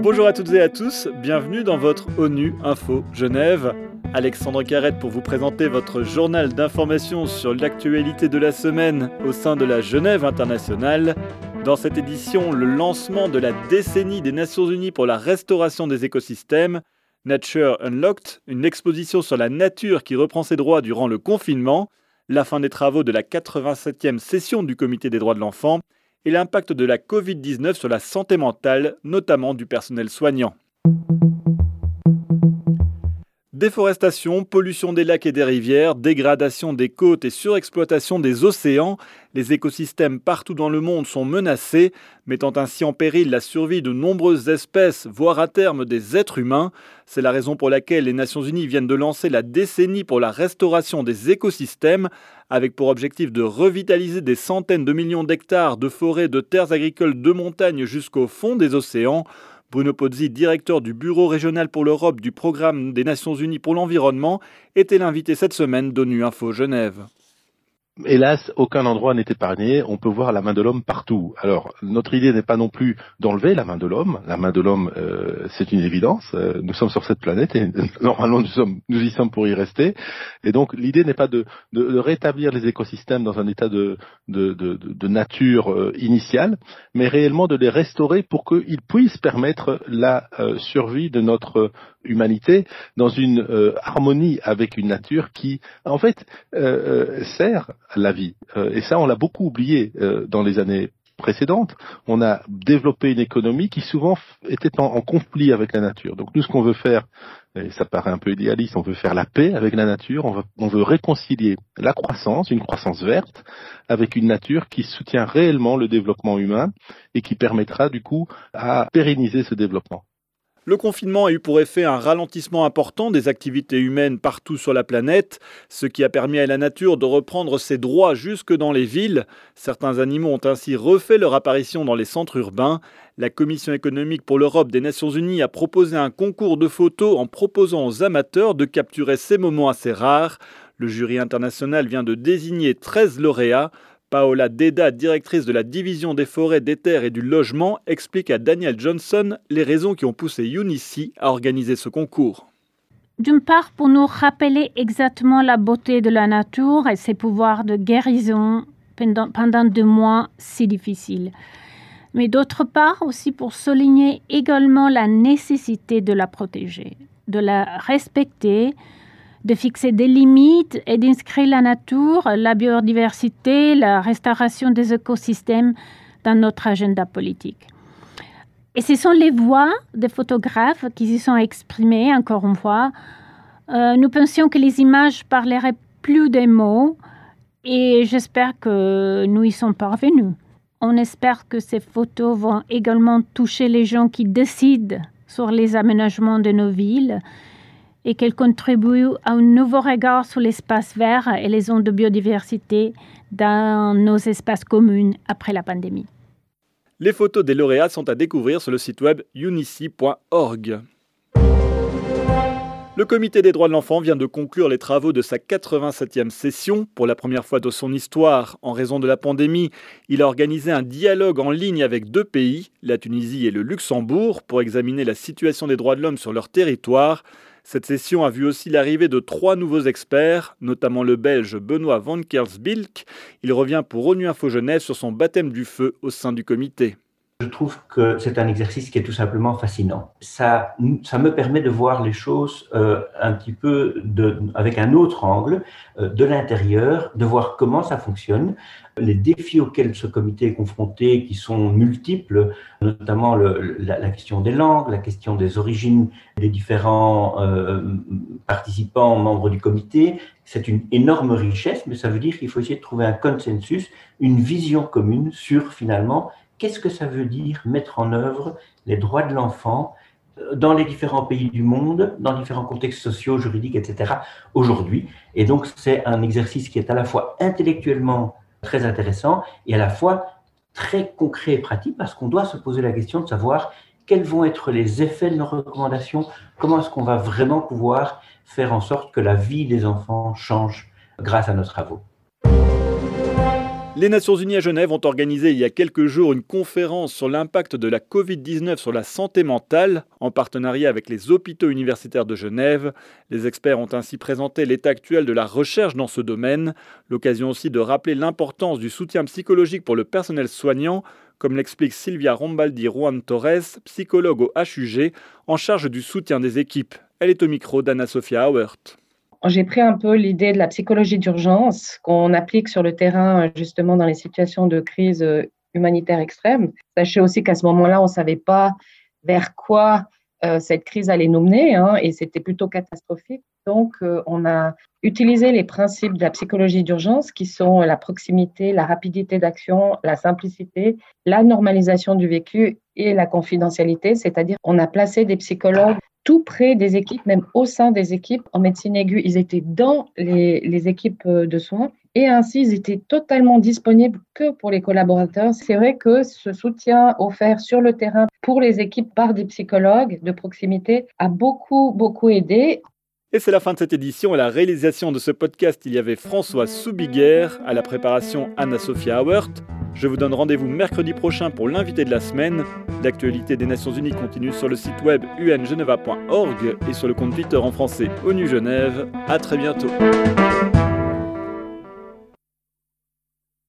Bonjour à toutes et à tous, bienvenue dans votre ONU Info Genève. Alexandre Carrette pour vous présenter votre journal d'information sur l'actualité de la semaine au sein de la Genève internationale. Dans cette édition, le lancement de la décennie des Nations Unies pour la restauration des écosystèmes, Nature Unlocked, une exposition sur la nature qui reprend ses droits durant le confinement, la fin des travaux de la 87e session du Comité des droits de l'enfant et l'impact de la Covid-19 sur la santé mentale, notamment du personnel soignant. Déforestation, pollution des lacs et des rivières, dégradation des côtes et surexploitation des océans, les écosystèmes partout dans le monde sont menacés, mettant ainsi en péril la survie de nombreuses espèces, voire à terme des êtres humains. C'est la raison pour laquelle les Nations Unies viennent de lancer la décennie pour la restauration des écosystèmes, avec pour objectif de revitaliser des centaines de millions d'hectares de forêts, de terres agricoles, de montagnes jusqu'au fond des océans. Bruno Pozzi, directeur du Bureau régional pour l'Europe du Programme des Nations Unies pour l'environnement, était l'invité cette semaine d'ONU Info Genève. Hélas, aucun endroit n'est épargné. On peut voir la main de l'homme partout. Alors, notre idée n'est pas non plus d'enlever la main de l'homme. La main de l'homme, euh, c'est une évidence. Euh, nous sommes sur cette planète et normalement nous, y sommes pour y rester. Et donc, l'idée n'est pas de, rétablir les écosystèmes dans un état de, de nature euh, initiale, mais réellement de les restaurer pour qu'ils puissent permettre la survie de notre humanité dans une harmonie avec une nature qui, en fait, sert la vie. Euh, et ça, on l'a beaucoup oublié euh, dans les années précédentes. On a développé une économie qui souvent était en, conflit avec la nature. Donc nous, ce qu'on veut faire, et ça paraît un peu idéaliste, on veut faire la paix avec la nature, on, on veut réconcilier la croissance, une croissance verte, avec une nature qui soutient réellement le développement humain et qui permettra du coup à pérenniser ce développement. Le confinement a eu pour effet un ralentissement important des activités humaines partout sur la planète, ce qui a permis à la nature de reprendre ses droits jusque dans les villes. Certains animaux ont ainsi refait leur apparition dans les centres urbains. La Commission économique pour l'Europe des Nations Unies a proposé un concours de photos en proposant aux amateurs de capturer ces moments assez rares. Le jury international vient de désigner 13 lauréats. Paola Deda, directrice de la division des forêts, des terres et du logement, explique à Daniel Johnson les raisons qui ont poussé UNICI à organiser ce concours. D'une part, pour nous rappeler exactement la beauté de la nature et ses pouvoirs de guérison pendant, pendant deux mois si difficiles. Mais d'autre part, aussi pour souligner également la nécessité de la protéger, de la respecter, de fixer des limites et d'inscrire la nature, la biodiversité, la restauration des écosystèmes dans notre agenda politique. Et ce sont les voix des photographes qui s'y sont exprimées, encore une fois. Euh, nous pensions que les images parleraient plus des mots et j'espère que nous y sommes parvenus. On espère que ces photos vont également toucher les gens qui décident sur les aménagements de nos villes et qu'elle contribue à un nouveau regard sur l'espace vert et les zones de biodiversité dans nos espaces communs après la pandémie. Les photos des lauréats sont à découvrir sur le site web unici.org. Le Comité des droits de l'enfant vient de conclure les travaux de sa 87e session. Pour la première fois de son histoire, en raison de la pandémie, il a organisé un dialogue en ligne avec deux pays, la Tunisie et le Luxembourg, pour examiner la situation des droits de l'homme sur leur territoire. Cette session a vu aussi l'arrivée de trois nouveaux experts, notamment le belge Benoît van Kersbilk. Il revient pour ONU Info sur son baptême du feu au sein du comité. Je trouve que c'est un exercice qui est tout simplement fascinant. Ça, ça me permet de voir les choses euh, un petit peu avec un autre angle, euh, de l'intérieur, de voir comment ça fonctionne, les défis auxquels ce comité est confronté, qui sont multiples, notamment la, question des langues, la question des origines des différents euh, participants, membres du comité. C'est une énorme richesse, mais ça veut dire qu'il faut essayer de trouver un consensus, une vision commune sur finalement qu'est-ce que ça veut dire mettre en œuvre les droits de l'enfant euh, dans les différents pays du monde, dans différents contextes sociaux, juridiques, etc., aujourd'hui? Et donc, c'est un exercice qui est à la fois intellectuellement très intéressant et à la fois très concret et pratique parce qu'on doit se poser la question de savoir quels vont être les effets de nos recommandations, comment est-ce qu'on va vraiment pouvoir faire en sorte que la vie des enfants change grâce à nos travaux. Les Nations Unies à Genève ont organisé il y a quelques jours une conférence sur l'impact de la Covid-19 sur la santé mentale, en partenariat avec les hôpitaux universitaires de Genève. Les experts ont ainsi présenté l'état actuel de la recherche dans ce domaine, l'occasion aussi de rappeler l'importance du soutien psychologique pour le personnel soignant, comme l'explique Sylvia Rombaldi Juan Torres, psychologue au HUG, en charge du soutien des équipes. Elle est au micro d'Anna-Sophia Auert. J'ai pris un peu l'idée de la psychologie d'urgence qu'on applique sur le terrain justement dans les situations de crise euh, humanitaire extrême. Sachez aussi qu'à ce moment-là, on ne savait pas vers quoi euh, cette crise allait nous mener hein, et c'était plutôt catastrophique. Donc, euh, on a utilisé les principes de la psychologie d'urgence qui sont la proximité, la rapidité d'action, la simplicité, la normalisation du vécu et la confidentialité, c'est-à-dire on a placé des psychologues tout près des équipes, même au sein des équipes. En médecine aiguë, ils étaient dans les, équipes euh, de soins et ainsi ils étaient totalement disponibles que pour les collaborateurs. C'est vrai que ce soutien offert sur le terrain pour les équipes par des psychologues de proximité a beaucoup, beaucoup aidé. Et c'est la fin de cette édition. À la réalisation de ce podcast, il y avait François Soubiguer, à la préparation Anna-Sophia Hauert. Je vous donne rendez-vous mercredi prochain pour l'invité de la semaine. L'actualité des Nations Unies continue sur le site web ungeneva.org et sur le compte Twitter en français ONU Genève. À très bientôt.